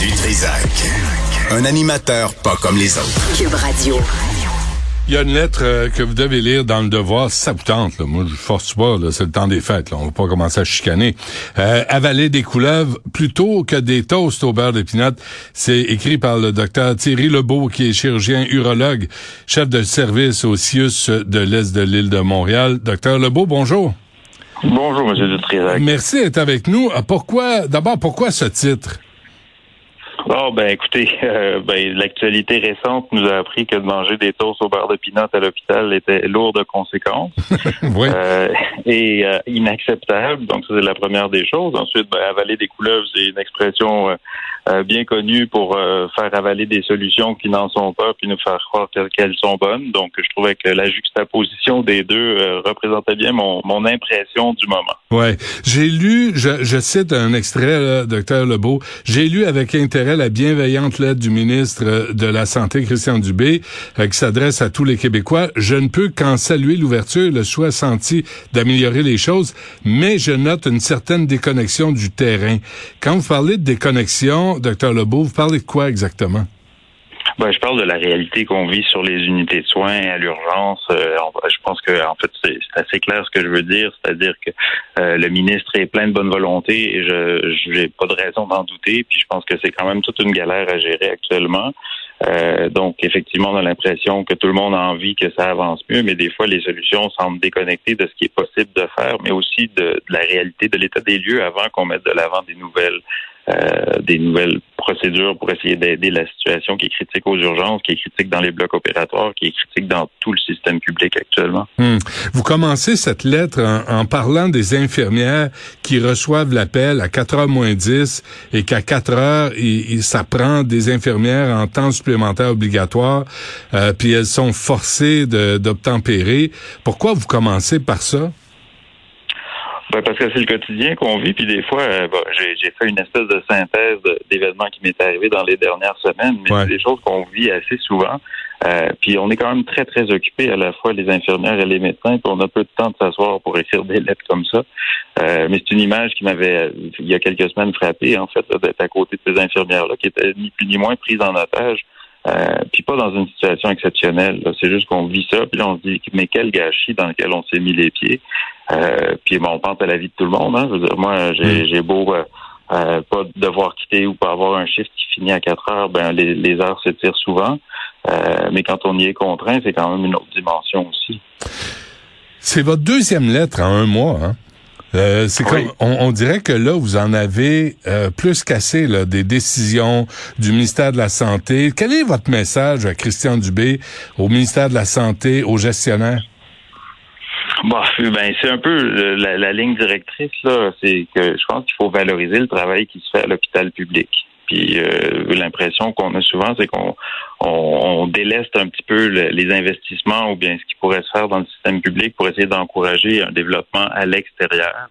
Du Trisac. Un animateur pas comme les autres. Cube Radio. Il y a une lettre euh, que vous devez lire dans le devoir, ça vous tente. Là. Moi, je force pas, là, c'est le temps des fêtes. Là. On va pas commencer à chicaner. Euh, avaler des couleuvres plutôt que des toasts au beurre d'épinette. C'est écrit par le docteur Thierry Lebeau, qui est chirurgien urologue, chef de service au CIUS de l'Est de l'île de Montréal. Docteur Lebeau, bonjour. Bonjour, M. Dutrisac. Merci d'être avec nous. Pourquoi, d'abord, pourquoi ce titre? Oh ben écoutez, euh, ben, l'actualité récente nous a appris que de manger des toasts au beurre de pinot à l'hôpital était lourd de conséquences oui. euh, et euh, inacceptable. Donc ça c'est la première des choses. Ensuite, ben, avaler des couleuvres, c'est une expression euh, bien connue pour faire avaler des solutions qui n'en sont pas, puis nous faire croire qu'elles sont bonnes. Donc je trouvais que la juxtaposition des deux représentait bien mon, mon impression du moment. Ouais, j'ai lu, je, je cite un extrait, là, docteur Lebeau. J'ai lu avec intérêt la bienveillante lettre du ministre de la Santé, Christian Dubé, euh, qui s'adresse à tous les Québécois. Je ne peux qu'en saluer l'ouverture le choix senti d'améliorer les choses, mais je note une certaine déconnexion du terrain. Quand vous parlez de déconnexion, docteur Lebeau, vous parlez de quoi exactement? Ben, je parle de la réalité qu'on vit sur les unités de soins à l'urgence. Euh, je pense que en fait c'est assez clair ce que je veux dire, c'est-à-dire que euh, le ministre est plein de bonne volonté et je n'ai pas de raison d'en douter. Puis je pense que c'est quand même toute une galère à gérer actuellement. Euh, donc, effectivement, on a l'impression que tout le monde a envie que ça avance mieux, mais des fois, les solutions semblent déconnectées de ce qui est possible de faire, mais aussi de, de la réalité de l'état des lieux avant qu'on mette de l'avant des nouvelles euh, des nouvelles procédures pour essayer d'aider la situation qui est critique aux urgences, qui est critique dans les blocs opératoires, qui est critique dans tout le système public actuellement. Hmm. Vous commencez cette lettre en, parlant des infirmières qui reçoivent l'appel à 4 heures moins 10 et qu'à 4 heures, ça prend des infirmières en temps supplémentaire obligatoire, euh, puis elles sont forcées d'obtempérer. Pourquoi vous commencez par ça? Ben parce que c'est le quotidien qu'on vit, puis des fois, euh, j'ai fait une espèce de synthèse d'événements qui m'est arrivé dans les dernières semaines, mais c'est des choses qu'on vit assez souvent. Euh, puis on est quand même très, très occupés, à la fois les infirmières et les médecins, puis on a peu de temps de s'asseoir pour écrire des lettres comme ça. Euh, mais c'est une image qui m'avait, il y a quelques semaines, frappé, en fait, d'être à côté de ces infirmières-là, qui étaient ni plus ni moins prises en otage. Euh, puis pas dans une situation exceptionnelle. C'est juste qu'on vit ça, puis là on se dit mais quel gâchis dans lequel on s'est mis les pieds. Euh, puis bon, on pense à la vie de tout le monde. Hein. Je veux dire, moi, j'ai mm. beau euh, euh, pas devoir quitter ou pas avoir un chiffre qui finit à 4 heures, ben les, les heures s'étirent souvent. Euh, mais quand on y est contraint, c'est quand même une autre dimension aussi. C'est votre deuxième lettre en un mois, hein? Euh, c'est comme on, dirait que là vous en avez euh, plus cassé là, des décisions du ministère de la santé. Quel est votre message à Christian Dubé, au ministère de la santé, aux gestionnaires? Bon, ben c'est un peu la, ligne directrice là, c'est que je pense qu'il faut valoriser le travail qui se fait à l'hôpital public. Puis euh, l'impression qu'on a souvent, c'est qu'on on, déleste un petit peu les investissements ou bien ce qui pourrait se faire dans le système public pour essayer d'encourager un développement à l'extérieur.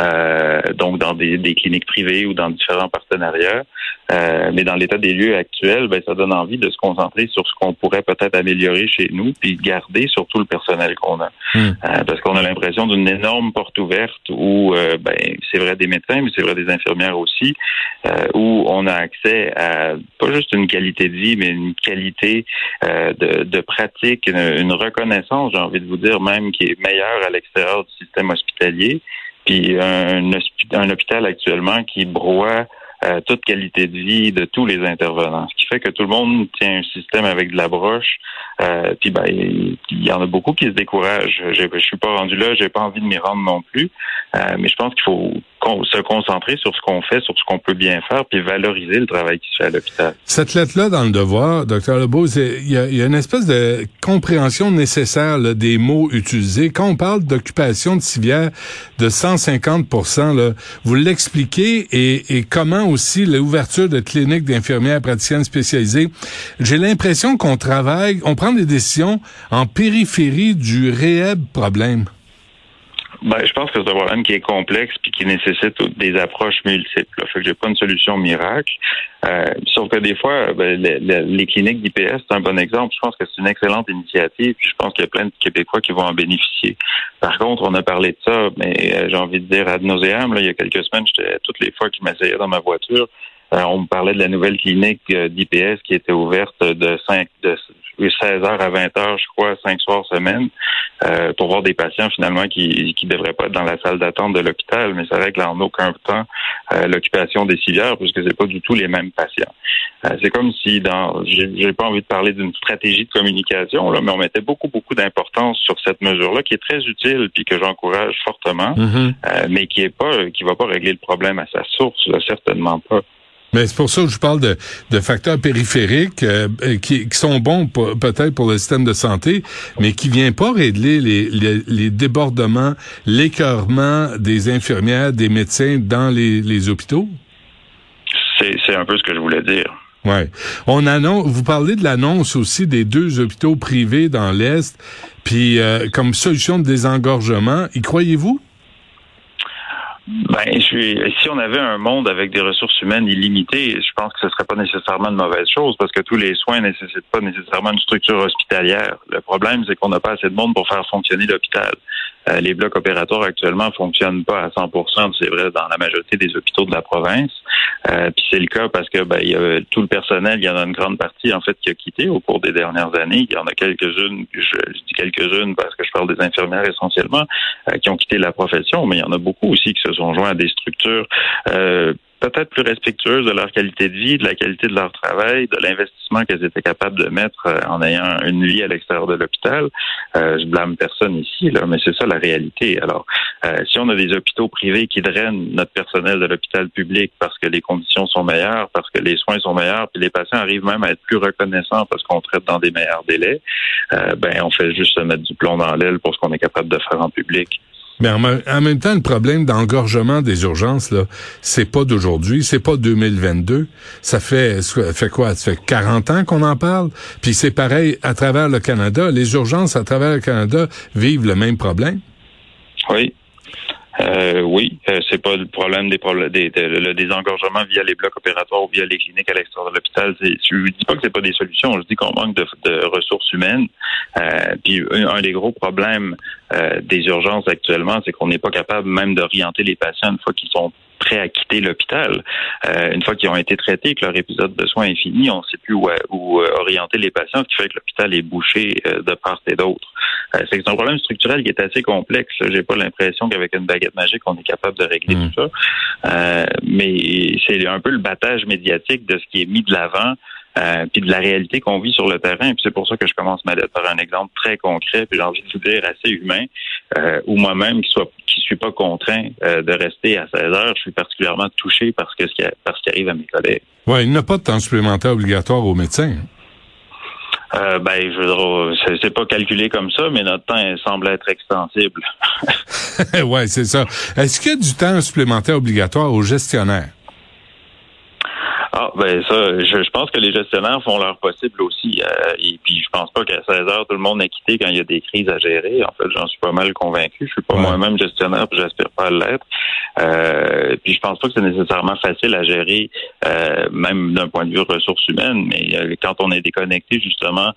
Euh, donc dans des, cliniques privées ou dans différents partenariats. Euh, mais dans l'état des lieux actuels, ben, ça donne envie de se concentrer sur ce qu'on pourrait peut-être améliorer chez nous, puis garder surtout le personnel qu'on a. Hmm. Euh, parce qu'on a l'impression d'une énorme porte ouverte où, ben, c'est vrai des médecins, mais c'est vrai des infirmières aussi, où on a accès à pas juste une qualité de vie, mais une qualité de, de, pratique, une, une reconnaissance, j'ai envie de vous dire même, qui est meilleure à l'extérieur du système hospitalier un, un hôpital actuellement qui broie euh, toute qualité de vie de tous les intervenants. Ce qui fait que tout le monde tient un système avec de la broche. Euh, puis ben, il y en a beaucoup qui se découragent. Je, je suis pas rendu là, j'ai pas envie de m'y rendre non plus. Euh, mais je pense qu'il faut se concentrer sur ce qu'on fait, sur ce qu'on peut bien faire, puis valoriser le travail qui se fait à l'hôpital. Cette lettre-là, dans le devoir, docteur Lebeau, il y, y a, une espèce de compréhension nécessaire là, des mots utilisés. Quand on parle d'occupation de civière de 150 là, vous l'expliquez et, et comment aussi l'ouverture de cliniques d'infirmières praticiennes spécialisées. J'ai l'impression qu'on travaille, on prend des décisions en périphérie du réel problème. Ben, je pense que c'est un problème qui est complexe puis qui nécessite des approches multiples. Là. Fait que j'ai pas une solution miracle. Euh, sauf que des fois, ben, les, cliniques d'IPS, c'est un bon exemple. Je pense que c'est une excellente initiative. Puis je pense qu'il y a plein de Québécois qui vont en bénéficier. Par contre, on a parlé de ça, mais euh, j'ai envie de dire ad nauseam. Là, il y a quelques semaines, j'étais toutes les fois qu'ils m'essayaient dans ma voiture. On me parlait de la nouvelle clinique d'IPS qui était ouverte de 5 de 16h à 20h, je crois, cinq soirs semaine, euh, pour voir des patients finalement qui qui devraient pas être dans la salle d'attente de l'hôpital, mais ça règle en aucun temps euh, l'occupation des civières puisque c'est pas du tout les mêmes patients. Euh, c'est comme si dans j'ai pas envie de parler d'une stratégie de communication là, mais on mettait beaucoup beaucoup d'importance sur cette mesure-là qui est très utile puis que j'encourage fortement, mm-hmm. mais qui est pas qui va pas régler le problème à sa source, certainement pas. Mais c'est pour ça que je parle de, de facteurs périphériques euh, qui, qui, sont bons peut-être pour le système de santé, mais qui viennent pas régler les, les, les débordements, l'écœurement des infirmières, des médecins dans les, les hôpitaux? C'est un peu ce que je voulais dire. Ouais. On annonce, vous parlez de l'annonce aussi des deux hôpitaux privés dans l'Est, puis euh, comme solution de désengorgement. Y croyez-vous? Ben, je si on avait un monde avec des ressources humaines illimitées, je pense que ce serait pas nécessairement une mauvaise chose parce que tous les soins ne nécessitent pas nécessairement une structure hospitalière. Le problème, c'est qu'on n'a pas assez de monde pour faire fonctionner l'hôpital. Euh, les blocs opératoires actuellement fonctionnent pas à 100% c'est vrai dans la majorité des hôpitaux de la province. Euh, puis c'est le cas parce que ben, y a tout le personnel, il y en a une grande partie en fait qui a quitté au cours des dernières années. Il y en a quelques-unes, je, dis quelques-unes parce que je parle des infirmières essentiellement, euh, qui ont quitté la profession, mais il y en a beaucoup aussi qui se sont joints à des structures peut-être plus respectueuses de leur qualité de vie, de la qualité de leur travail, de l'investissement qu'elles étaient capables de mettre euh, en ayant une vie à l'extérieur de l'hôpital. Euh, je blâme personne ici, là, mais c'est ça la réalité. Alors, euh, si on a des hôpitaux privés qui drainent notre personnel de l'hôpital public parce que les conditions sont meilleures, parce que les soins sont meilleurs, puis les patients arrivent même à être plus reconnaissants parce qu'on traite dans des meilleurs délais, euh, ben on fait juste se mettre du plomb dans l'aile pour ce qu'on est capable de faire en public. Mais en, même temps, le problème d'engorgement des urgences, là, c'est pas d'aujourd'hui, c'est pas 2022. Ça fait, ça fait quoi? Ça fait 40 ans qu'on en parle. Puis c'est pareil à travers le Canada. Les urgences à travers le Canada vivent le même problème. Oui. Euh, oui, euh, c'est pas le problème des, des, le désengorgement via les blocs opératoires ou via les cliniques à l'extérieur de l'hôpital. Je dis pas que c'est pas des solutions, je dis qu'on manque de, de, ressources humaines. Euh, puis un, des gros problèmes euh, des urgences actuellement, c'est qu'on n'est pas capable même d'orienter les patients une fois qu'ils sont prêts à quitter l'hôpital. Euh, une fois qu'ils ont été traités, que leur épisode de soins est fini, on ne sait plus où, où orienter les patients, ce qui fait que l'hôpital est bouché de part et d'autre. Euh, c'est un problème structurel qui est assez complexe. J'ai pas l'impression qu'avec une baguette magique, on est capable de régler hmm. tout ça. Euh, mais c'est un peu le battage médiatique de ce qui est mis de l'avant. Euh, puis de la réalité qu'on vit sur le terrain. Puis c'est pour ça que je commence ma lettre par un exemple très concret, puis j'ai envie de vous dire assez humain, euh, ou moi-même qui soit qui suis pas contraint euh, de rester à 16 heures, je suis particulièrement touché parce que ce qui, par ce qui arrive à mes collègues. Ouais, il n'y a pas de temps supplémentaire obligatoire aux médecins. Euh, ben, je veux c'est pas calculé comme ça, mais notre temps semble être extensible. ouais, c'est ça. Est-ce qu'il y a du temps supplémentaire obligatoire aux gestionnaires? Ah, ben ça, je, pense que les gestionnaires font leur possible aussi. Euh, et puis, je pense pas qu'à 16 heures, tout le monde est quitté quand il y a des crises à gérer. En fait, j'en suis pas mal convaincu. Je suis pas moi-même gestionnaire, puis j'aspire pas à l'être. Euh, puis, je pense pas que c'est nécessairement facile à gérer, euh, même d'un point de vue ressources humaines. Mais euh, quand on est déconnecté, justement,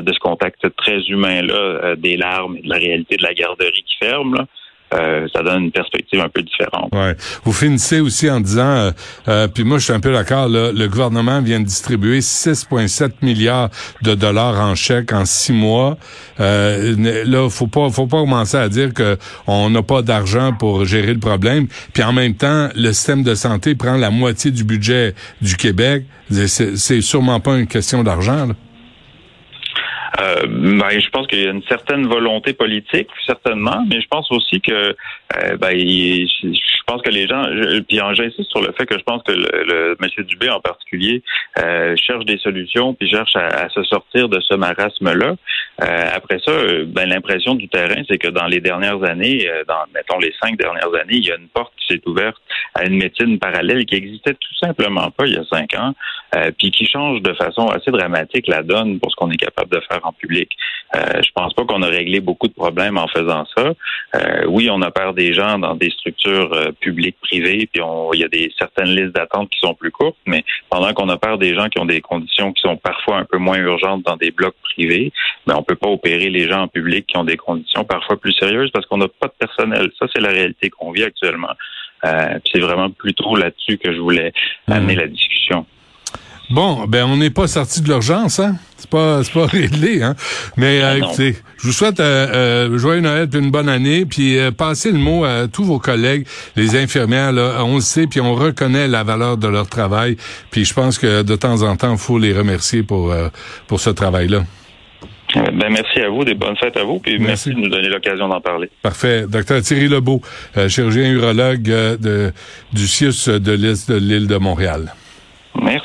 de ce contact très humain-là, des larmes et de la réalité de la garderie qui ferme, là, euh, ça donne une perspective un peu différente. Ouais. Vous finissez aussi en disant, euh, euh, puis moi je suis un peu d'accord, le gouvernement vient de distribuer 6,7 milliards de dollars en chèques en six mois. là, faut pas, faut pas commencer à dire que on n'a pas d'argent pour gérer le problème. Puis en même temps, le système de santé prend la moitié du budget du Québec. C'est sûrement pas une question d'argent. Euh, ben, je pense qu'il y a une certaine volonté politique, certainement, mais je pense aussi que euh, ben, je pense que les gens, puis j'insiste sur le fait que je pense que le, le M. Dubé en particulier euh, cherche des solutions, puis cherche à, se sortir de ce marasme-là. Euh, après ça, ben, l'impression du terrain, c'est que dans les dernières années, dans mettons les cinq dernières années, il y a une porte qui s'est ouverte à une médecine parallèle qui existait tout simplement pas il y a cinq ans, puis qui change de façon assez dramatique la donne pour ce qu'on est capable de faire en public. Euh, je pense pas qu'on a réglé beaucoup de problèmes en faisant ça. Euh, oui, on a peur des gens dans des structures euh, publiques, privées, puis il y a des certaines listes d'attente qui sont plus courtes, mais pendant qu'on a peur des gens qui ont des conditions qui sont parfois un peu moins urgentes dans des blocs privés, mais ben, on peut pas opérer les gens en public qui ont des conditions parfois plus sérieuses parce qu'on n'a pas de personnel. Ça, c'est la réalité qu'on vit actuellement. c'est vraiment plutôt là-dessus que je voulais amener la discussion. Bon, ben on n'est pas sorti de l'urgence, hein? C'est pas, c'est pas réglé, hein? Mais Ah, écoutez, je vous souhaite euh, euh, joyeux Noël puis une bonne année, puis euh, passez le mot à tous vos collègues, les infirmières. Là, on le sait, puis on reconnaît la valeur de leur travail. Puis je pense que de temps en temps, il faut les remercier pour euh, pour ce travail-là. Ben, merci à vous, des bonnes fêtes à vous, puis Merci. merci, de nous donner l'occasion d'en parler. Parfait. Docteur Thierry Lebeau, euh, chirurgien urologue euh, de, du CIUS de l'Est de l'île de Montréal. Merci.